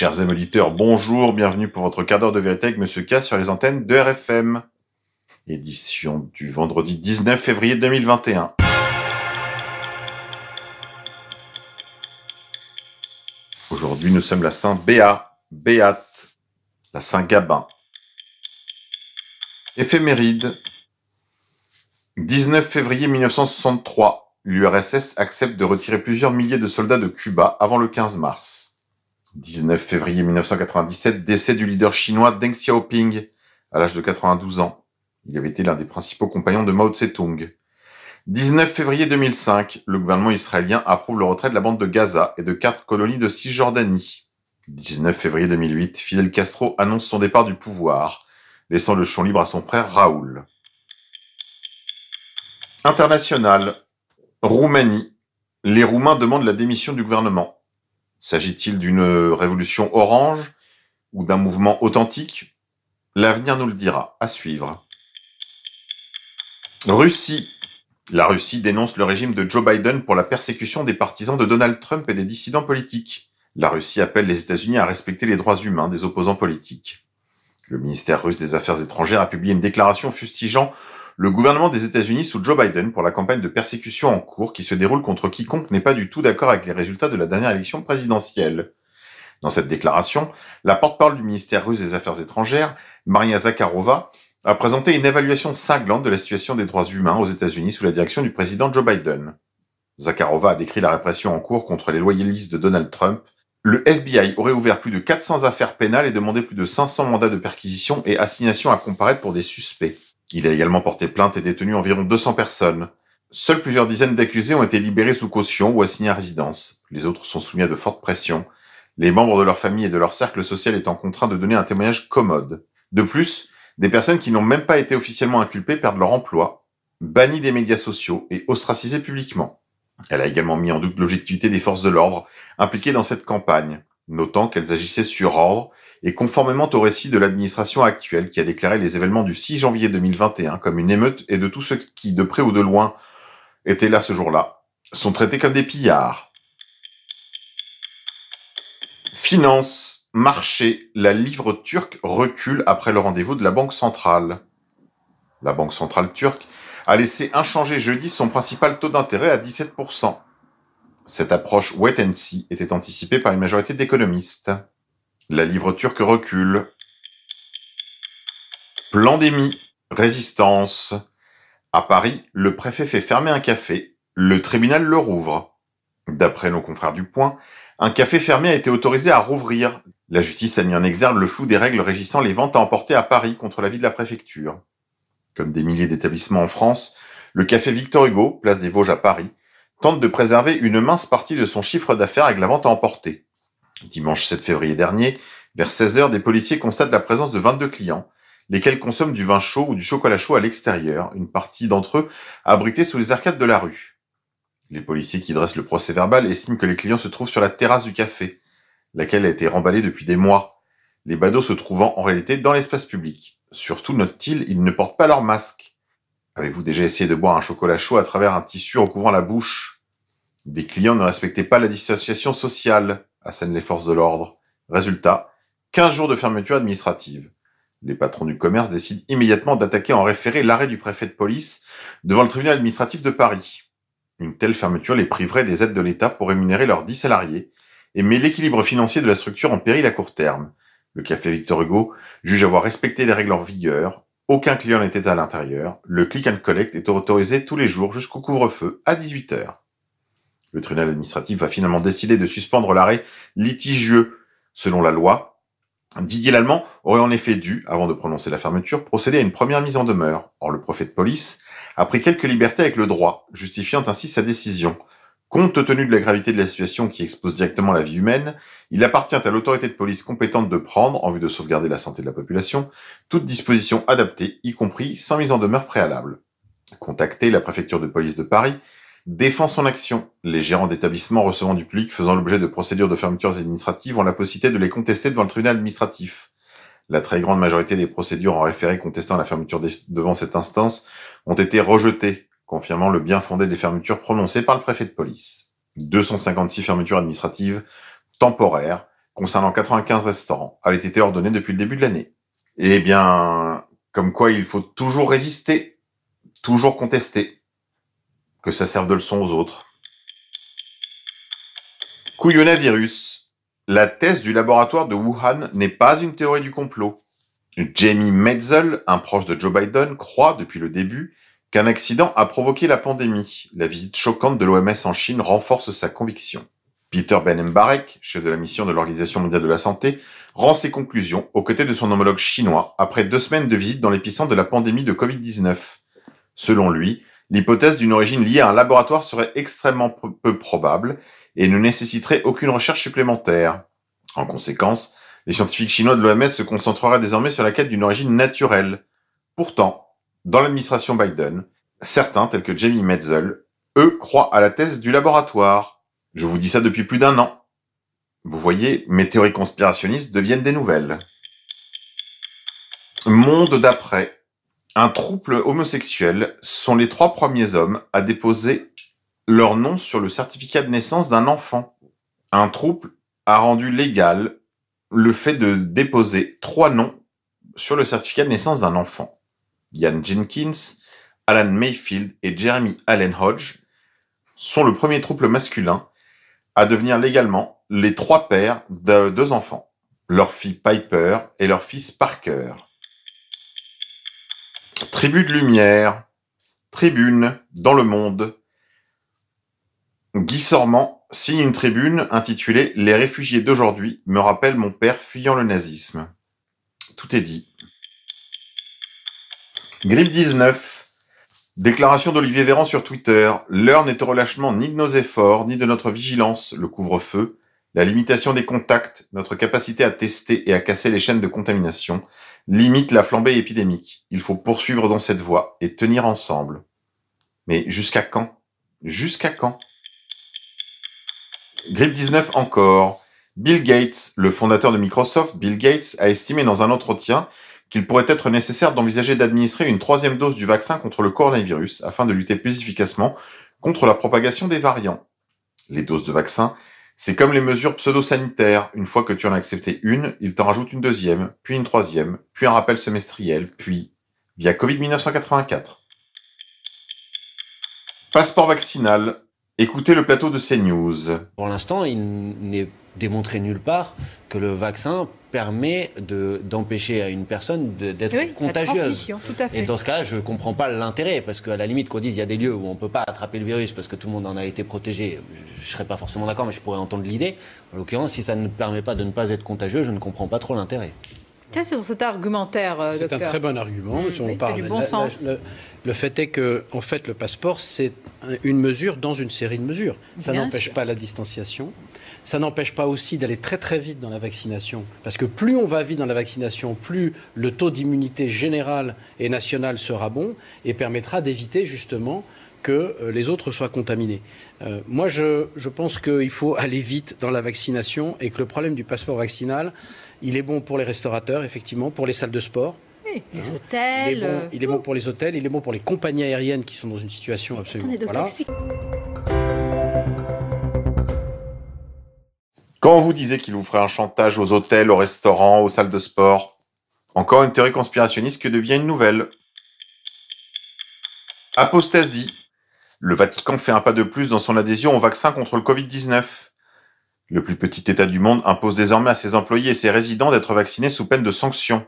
Chers auditeurs, bonjour, bienvenue pour votre quart d'heure de vérité avec Monsieur K sur les antennes de RFM. Édition du vendredi 19 février 2021. Aujourd'hui, nous sommes la Saint Béat, la Saint Gabin. Éphéméride. 19 février 1963, l'URSS accepte de retirer plusieurs milliers de soldats de Cuba avant le 15 mars. 19 février 1997, décès du leader chinois Deng Xiaoping à l'âge de 92 ans. Il avait été l'un des principaux compagnons de Mao Tse-tung. 19 février 2005, le gouvernement israélien approuve le retrait de la bande de Gaza et de quatre colonies de Cisjordanie. 19 février 2008, Fidel Castro annonce son départ du pouvoir, laissant le champ libre à son frère Raoul. International. Roumanie. Les Roumains demandent la démission du gouvernement. S'agit-il d'une révolution orange ou d'un mouvement authentique? L'avenir nous le dira. À suivre. Russie. La Russie dénonce le régime de Joe Biden pour la persécution des partisans de Donald Trump et des dissidents politiques. La Russie appelle les États-Unis à respecter les droits humains des opposants politiques. Le ministère russe des Affaires étrangères a publié une déclaration fustigeant le gouvernement des États-Unis sous Joe Biden pour la campagne de persécution en cours qui se déroule contre quiconque n'est pas du tout d'accord avec les résultats de la dernière élection présidentielle. Dans cette déclaration, la porte-parole du ministère russe des Affaires étrangères, Maria Zakharova, a présenté une évaluation cinglante de la situation des droits humains aux États-Unis sous la direction du président Joe Biden. Zakharova a décrit la répression en cours contre les loyalistes de Donald Trump. Le FBI aurait ouvert plus de 400 affaires pénales et demandé plus de 500 mandats de perquisition et assignation à comparaître pour des suspects. Il a également porté plainte et détenu environ 200 personnes. Seules plusieurs dizaines d'accusés ont été libérés sous caution ou assignés à résidence. Les autres sont soumis à de fortes pressions. Les membres de leur famille et de leur cercle social étant contraints de donner un témoignage commode. De plus, des personnes qui n'ont même pas été officiellement inculpées perdent leur emploi, bannies des médias sociaux et ostracisées publiquement. Elle a également mis en doute l'objectivité des forces de l'ordre impliquées dans cette campagne, notant qu'elles agissaient sur ordre et conformément au récit de l'administration actuelle qui a déclaré les événements du 6 janvier 2021 comme une émeute et de tous ceux qui, de près ou de loin, étaient là ce jour-là, sont traités comme des pillards. Finance, marché, la livre turque recule après le rendez-vous de la Banque centrale. La Banque centrale turque a laissé inchangé jeudi son principal taux d'intérêt à 17%. Cette approche wait and see était anticipée par une majorité d'économistes. La livre turque recule. Pandémie, résistance. À Paris, le préfet fait fermer un café. Le tribunal le rouvre. D'après nos confrères du Point, un café fermé a été autorisé à rouvrir. La justice a mis en exergue le flou des règles régissant les ventes à emporter à Paris contre l'avis de la préfecture. Comme des milliers d'établissements en France, le café Victor Hugo, place des Vosges à Paris, tente de préserver une mince partie de son chiffre d'affaires avec la vente à emporter. Dimanche 7 février dernier, vers 16h, des policiers constatent la présence de 22 clients, lesquels consomment du vin chaud ou du chocolat chaud à l'extérieur, une partie d'entre eux abrités sous les arcades de la rue. Les policiers qui dressent le procès verbal estiment que les clients se trouvent sur la terrasse du café, laquelle a été remballée depuis des mois, les badauds se trouvant en réalité dans l'espace public. Surtout, note-t-il, ils ne portent pas leur masque. Avez-vous déjà essayé de boire un chocolat chaud à travers un tissu recouvrant la bouche? Des clients ne respectaient pas la distanciation sociale assènent les forces de l'ordre. Résultat, 15 jours de fermeture administrative. Les patrons du commerce décident immédiatement d'attaquer en référé l'arrêt du préfet de police devant le tribunal administratif de Paris. Une telle fermeture les priverait des aides de l'État pour rémunérer leurs 10 salariés et met l'équilibre financier de la structure en péril à court terme. Le café Victor Hugo juge avoir respecté les règles en vigueur. Aucun client n'était à l'intérieur. Le click and collect est autorisé tous les jours jusqu'au couvre-feu à 18 heures. Le tribunal administratif va finalement décider de suspendre l'arrêt litigieux. Selon la loi, Didier Lallemand aurait en effet dû, avant de prononcer la fermeture, procéder à une première mise en demeure. Or, le préfet de police a pris quelques libertés avec le droit, justifiant ainsi sa décision. Compte tenu de la gravité de la situation qui expose directement la vie humaine, il appartient à l'autorité de police compétente de prendre, en vue de sauvegarder la santé de la population, toute disposition adaptée, y compris sans mise en demeure préalable. Contacter la préfecture de police de Paris défend son action. Les gérants d'établissements recevant du public faisant l'objet de procédures de fermeture administratives ont la possibilité de les contester devant le tribunal administratif. La très grande majorité des procédures en référé contestant la fermeture devant cette instance ont été rejetées, confirmant le bien fondé des fermetures prononcées par le préfet de police. 256 fermetures administratives temporaires concernant 95 restaurants avaient été ordonnées depuis le début de l'année. Eh bien, comme quoi il faut toujours résister, toujours contester, que ça serve de leçon aux autres. Couillonavirus. La thèse du laboratoire de Wuhan n'est pas une théorie du complot. Jamie Metzel, un proche de Joe Biden, croit depuis le début qu'un accident a provoqué la pandémie. La visite choquante de l'OMS en Chine renforce sa conviction. Peter Ben chef de la mission de l'Organisation mondiale de la santé, rend ses conclusions aux côtés de son homologue chinois après deux semaines de visite dans l'épicentre de la pandémie de Covid-19. Selon lui, l'hypothèse d'une origine liée à un laboratoire serait extrêmement peu probable et ne nécessiterait aucune recherche supplémentaire. En conséquence, les scientifiques chinois de l'OMS se concentreraient désormais sur la quête d'une origine naturelle. Pourtant, dans l'administration Biden, certains, tels que Jamie Metzel, eux croient à la thèse du laboratoire. Je vous dis ça depuis plus d'un an. Vous voyez, mes théories conspirationnistes deviennent des nouvelles. Monde d'après. Un trouble homosexuel sont les trois premiers hommes à déposer leur nom sur le certificat de naissance d'un enfant. Un trouble a rendu légal le fait de déposer trois noms sur le certificat de naissance d'un enfant. Ian Jenkins, Alan Mayfield et Jeremy Allen Hodge sont le premier trouble masculin à devenir légalement les trois pères de deux enfants, leur fille Piper et leur fils Parker. Tribu de lumière, tribune dans le monde. Guy Sormand signe une tribune intitulée Les réfugiés d'aujourd'hui me rappellent mon père fuyant le nazisme. Tout est dit. Grippe 19. Déclaration d'Olivier Véran sur Twitter. L'heure n'est au relâchement ni de nos efforts, ni de notre vigilance. Le couvre-feu, la limitation des contacts, notre capacité à tester et à casser les chaînes de contamination, limite la flambée épidémique. Il faut poursuivre dans cette voie et tenir ensemble. Mais jusqu'à quand? Jusqu'à quand? Grippe 19 encore. Bill Gates, le fondateur de Microsoft, Bill Gates, a estimé dans un entretien qu'il pourrait être nécessaire d'envisager d'administrer une troisième dose du vaccin contre le coronavirus afin de lutter plus efficacement contre la propagation des variants. Les doses de vaccin c'est comme les mesures pseudo-sanitaires. Une fois que tu en as accepté une, il t'en rajoute une deuxième, puis une troisième, puis un rappel semestriel, puis via Covid 1984. Passeport vaccinal. Écoutez le plateau de CNews. Pour l'instant, il n'est démontré nulle part que le vaccin permet de d'empêcher à une personne d'être contagieuse. Et dans ce cas-là, je ne comprends pas l'intérêt, parce qu'à la limite qu'on dise il y a des lieux où on ne peut pas attraper le virus parce que tout le monde en a été protégé, je ne serais pas forcément d'accord, mais je pourrais entendre l'idée. En l'occurrence, si ça ne permet pas de ne pas être contagieux, je ne comprends pas trop l'intérêt. Tiens, sur cet argumentaire, euh, C'est un très bon argument. Mmh, on parle. Du bon sens. Le, fait est que, en fait, le passeport, c'est une mesure dans une série de mesures. Ça n'empêche pas la distanciation. Ça n'empêche pas aussi d'aller très très vite dans la vaccination, parce que plus on va vite dans la vaccination, plus le taux d'immunité générale et nationale sera bon et permettra d'éviter justement que euh, les autres soient contaminés. Euh, moi, je, je pense qu'il faut aller vite dans la vaccination et que le problème du passeport vaccinal, il est bon pour les restaurateurs, effectivement, pour les salles de sport. Oui, les hein hôtels. Il est, bon, il est bon, pour les hôtels, il est bon pour les compagnies aériennes qui sont dans une situation absolument. voilà. Quand vous disait qu'il vous ferait un chantage aux hôtels, aux restaurants, aux salles de sport, encore une théorie conspirationniste que devient une nouvelle. Apostasie. Le Vatican fait un pas de plus dans son adhésion au vaccin contre le Covid-19. Le plus petit État du monde impose désormais à ses employés et ses résidents d'être vaccinés sous peine de sanctions.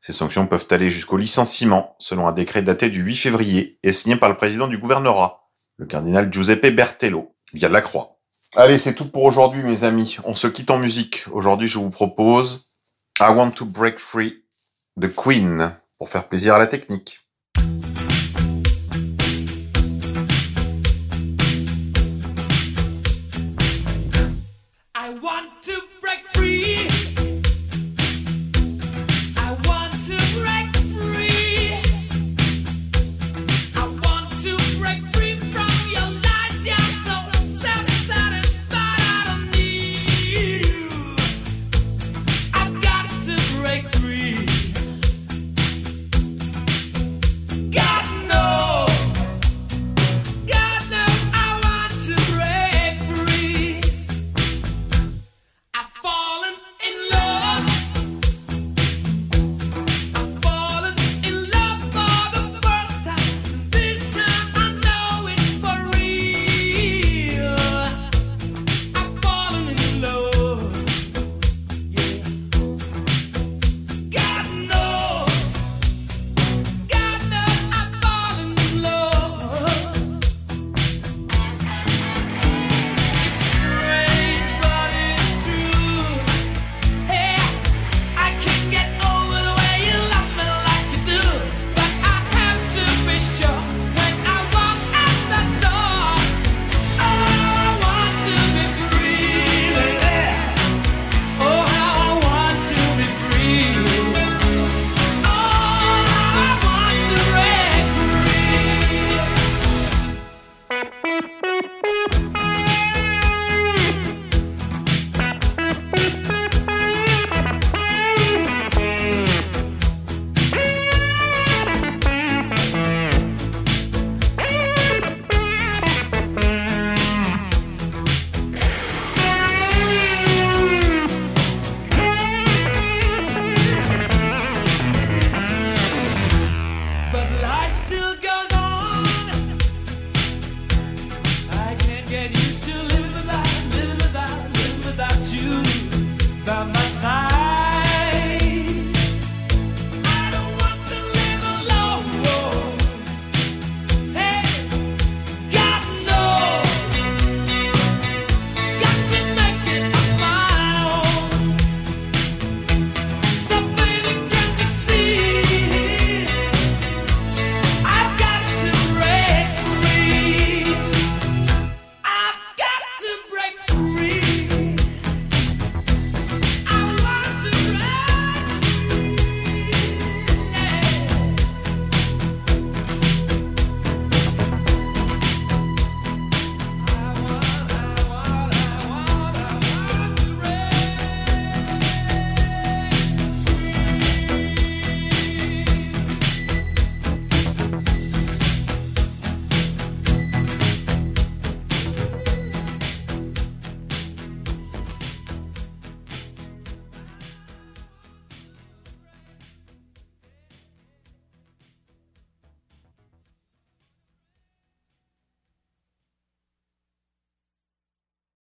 Ces sanctions peuvent aller jusqu'au licenciement, selon un décret daté du 8 février et signé par le président du gouvernorat, le cardinal Giuseppe Bertello, via la Croix. Allez, c'est tout pour aujourd'hui, mes amis. On se quitte en musique. Aujourd'hui, je vous propose I Want to Break Free de Queen pour faire plaisir à la technique. I want to break free.